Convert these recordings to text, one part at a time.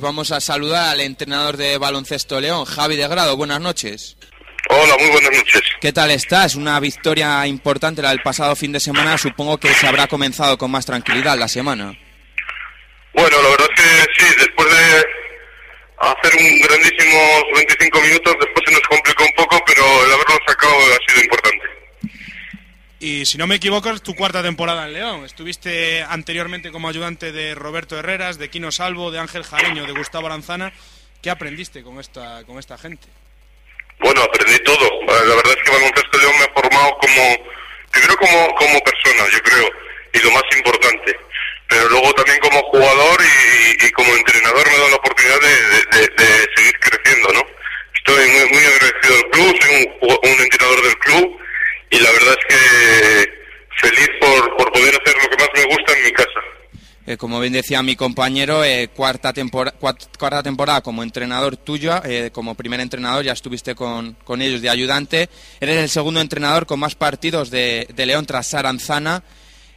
Vamos a saludar al entrenador de baloncesto León, Javi de Grado. Buenas noches. Hola, muy buenas noches. ¿Qué tal estás? Una victoria importante la del pasado fin de semana. Supongo que se habrá comenzado con más tranquilidad la semana. Bueno, la verdad es que sí, después de hacer un grandísimos 25 minutos, después se nos complicó un poco, pero el haberlo sacado ha sido importante. Si no me equivoco, es tu cuarta temporada en León. Estuviste anteriormente como ayudante de Roberto Herreras, de Quino Salvo, de Ángel Jareño, de Gustavo Aranzana. ¿Qué aprendiste con esta, con esta gente? Bueno, aprendí todo. La verdad es que Baloncesto León me ha formado como, primero como, como persona, yo creo, y lo más importante. Pero luego también como jugador y, como entrenador me ha dado la oportunidad de, creciendo, ¿no? Estoy muy, muy agradecido al club, soy un, un entrenador del club y la verdad es que feliz por, por poder hacer lo que más me gusta en mi casa. Eh, bien decía mi compañero, eh, cuarta, tempora cuarta temporada como entrenador tuyo, eh, como primer entrenador, ya estuviste con, con, ellos de ayudante. Eres el segundo entrenador con más partidos de, de León tras Saranzana.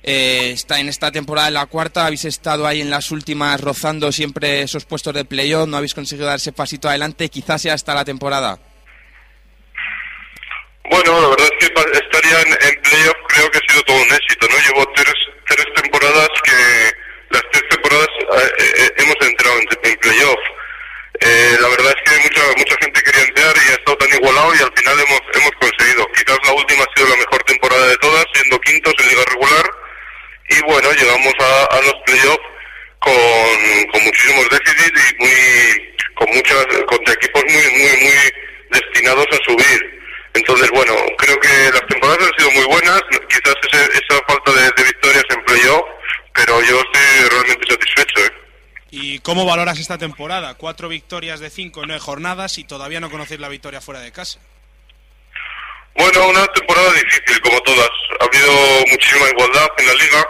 está en esta temporada en la cuarta, habéis estado ahí en las últimas rozando siempre esos puestos de playoff, no habéis conseguido dar ese pasito adelante, quizás sea hasta la temporada. Bueno, la verdad es que estaría en, en playoff creo que ha sido todo un éxito, ¿no? Llevo tres, tres temporadas que las tres temporadas eh, eh, hemos entrado en, en playoff. La verdad es que mucha mucha gente quería entrar y ha estado tan igualado y al final hemos hemos conseguido. Quizás la última ha sido la mejor temporada de todas, siendo quintos en liga regular y bueno, llegamos a, a los playoffs con, con muchísimos déficits y muy con muchas contra equipos muy muy muy destinados a subir. Entonces, bueno, creo que las temporadas han sido muy buenas, quizás ese, esa falta de, de, victorias en playoff, pero yo estoy realmente satisfecho. ¿eh? ¿Y cómo valoras esta temporada? Cuatro victorias de cinco en nueve jornadas y todavía no conocéis la victoria fuera de casa. Bueno, una temporada difícil, como todas. Ha habido muchísima igualdad en la liga.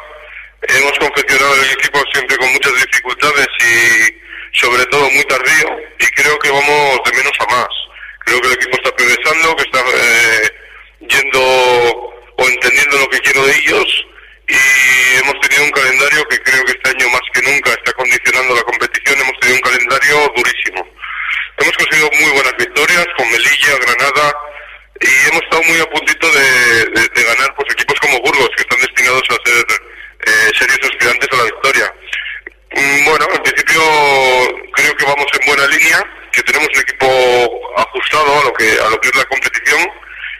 Hemos confeccionado el equipo siempre con muchas dificultades y sobre todo muy tardío. Y creo que vamos de menos a más creo que el equipo está progresando, está eh, yendo o entendiendo lo que quiero de ellos y hemos tenido un calendario que creo que este año más que nunca está condicionando la competición, hemos tenido un calendario durísimo. Hemos conseguido muy buenas victorias con Melilla, Granada y hemos estado muy a puntito de, de, de ganar pues equipos como Burgos que están destinados a ser eh, serios aspirantes a la victoria. Mm, bueno, en principio creo que vamos en buena línea, que tenemos un equipo ajustado a lo que a lo que es la competición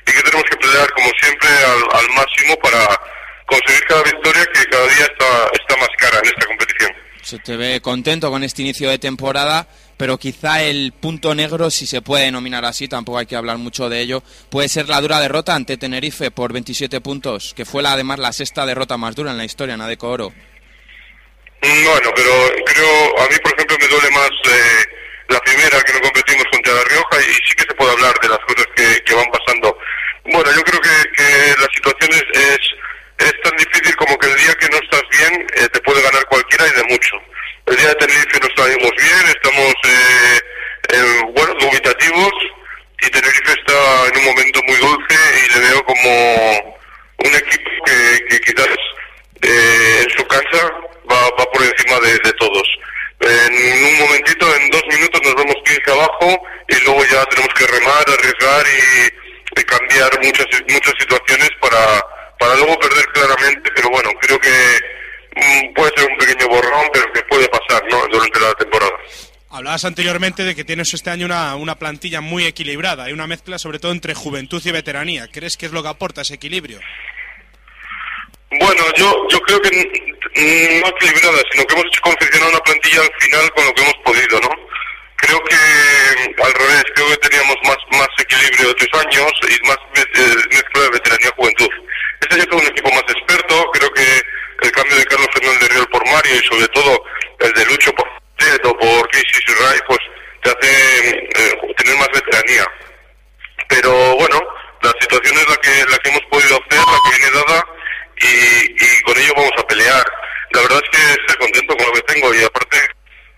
y que tenemos que pelear como siempre al, al máximo para conseguir cada victoria que cada día está, está más cara en esta competición. Se te ve contento con este inicio de temporada, pero quizá el punto negro, si se puede denominar así, tampoco hay que hablar mucho de ello, puede ser la dura derrota ante Tenerife por 27 puntos, que fue la, además la sexta derrota más dura en la historia, Nadeco Oro. Bueno, pero creo, a mí por ejemplo me duele más eh, la primera que no contra La Rioja y sí que se puede hablar de las cosas que, que van pasando. Bueno, yo creo que, que la situación es, es, es, tan difícil como que el día que no estás bien eh, te puede ganar cualquiera y de mucho. El día de Tenerife no estábamos bien, estamos, eh, eh, bueno, dubitativos y Tenerife está en un momento muy dulce y le veo como un equipo que, que quizás eh, en su casa va, va por encima de, de todos en un momentito, en dos minutos nos vemos 15 abajo y luego ya tenemos que remar, y, y cambiar muchas muchas situaciones para, para luego perder claramente, pero bueno, creo que mmm, puede ser un pequeño borrón, pero que puede pasar ¿no? durante la temporada. Hablabas anteriormente de que tienes este año una, una plantilla muy equilibrada y una mezcla sobre todo entre juventud y veteranía. ¿Crees que es lo que aporta ese equilibrio? Bueno, yo, yo creo que no equilibrada, sino que hemos hecho confeccionar una plantilla al final con lo que hemos podido, ¿no? Creo que al revés, creo que teníamos más, más equilibrio de otros años y más eh, mezcla de veteranía-juventud. Este año tengo un equipo más experto, creo que el cambio de Carlos Fernández Riel por Mario y sobre todo el de Lucho por Teto, por Casey hay, pues te hace eh, tener más veteranía. Pero bueno, la situación es la que, la que hemos podido hacer, la que viene dada, y, y con ello vamos a pelear. La verdad es que estoy contento con lo que tengo y aparte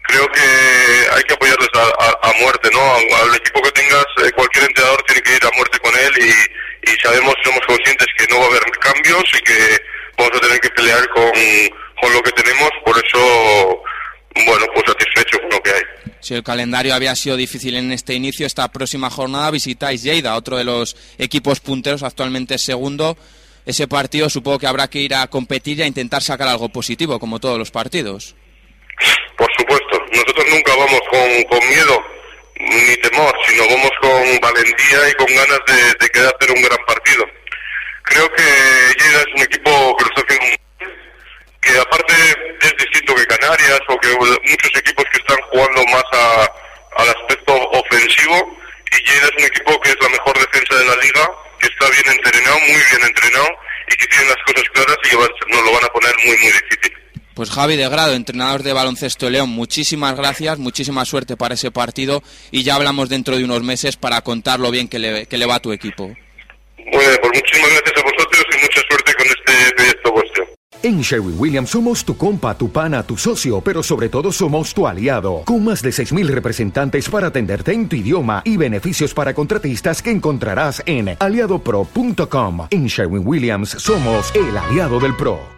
creo que hay que apoyarles a, muerte, ¿no? Al, equipo que tengas, eh, cualquier entrenador tiene que ir a muerte con él y, y sabemos, somos conscientes que no va a haber cambios y que vamos a tener que pelear con, con lo que tenemos, por eso, bueno, pues satisfecho con lo que hay. Si el calendario había sido difícil en este inicio, esta próxima jornada visitáis Lleida, otro de los equipos punteros, actualmente segundo. Ese partido supongo que habrá que ir a competir y a intentar sacar algo positivo, como todos los partidos. Por supuesto, nosotros nunca vamos con, con miedo ni temor, sino vamos con valentía y con ganas de, de querer hacer un gran partido. Creo que Lleida es un equipo que lo está haciendo que aparte es distinto que Canarias o que muchos equipos que están jugando más al aspecto ofensivo y Lleida es un equipo que es la mejor defensa de la liga, que está bien entrenado, muy bien entrenado y que tiene las cosas claras y que nos lo van a poner muy muy difícil. Pues Javi de Grado, entrenador de baloncesto de León, muchísimas gracias, muchísima suerte para ese partido y ya hablamos dentro de unos meses para contar lo bien que le, que le va a tu equipo. Bueno, pues muchísimas gracias a vosotros y mucha suerte con este proyecto vuestro. En Sherwin Williams somos tu compa, tu pana, tu socio, pero sobre todo somos tu aliado, con más de 6.000 representantes para atenderte en tu idioma y beneficios para contratistas que encontrarás en aliadopro.com. En Sherwin Williams somos el aliado del PRO.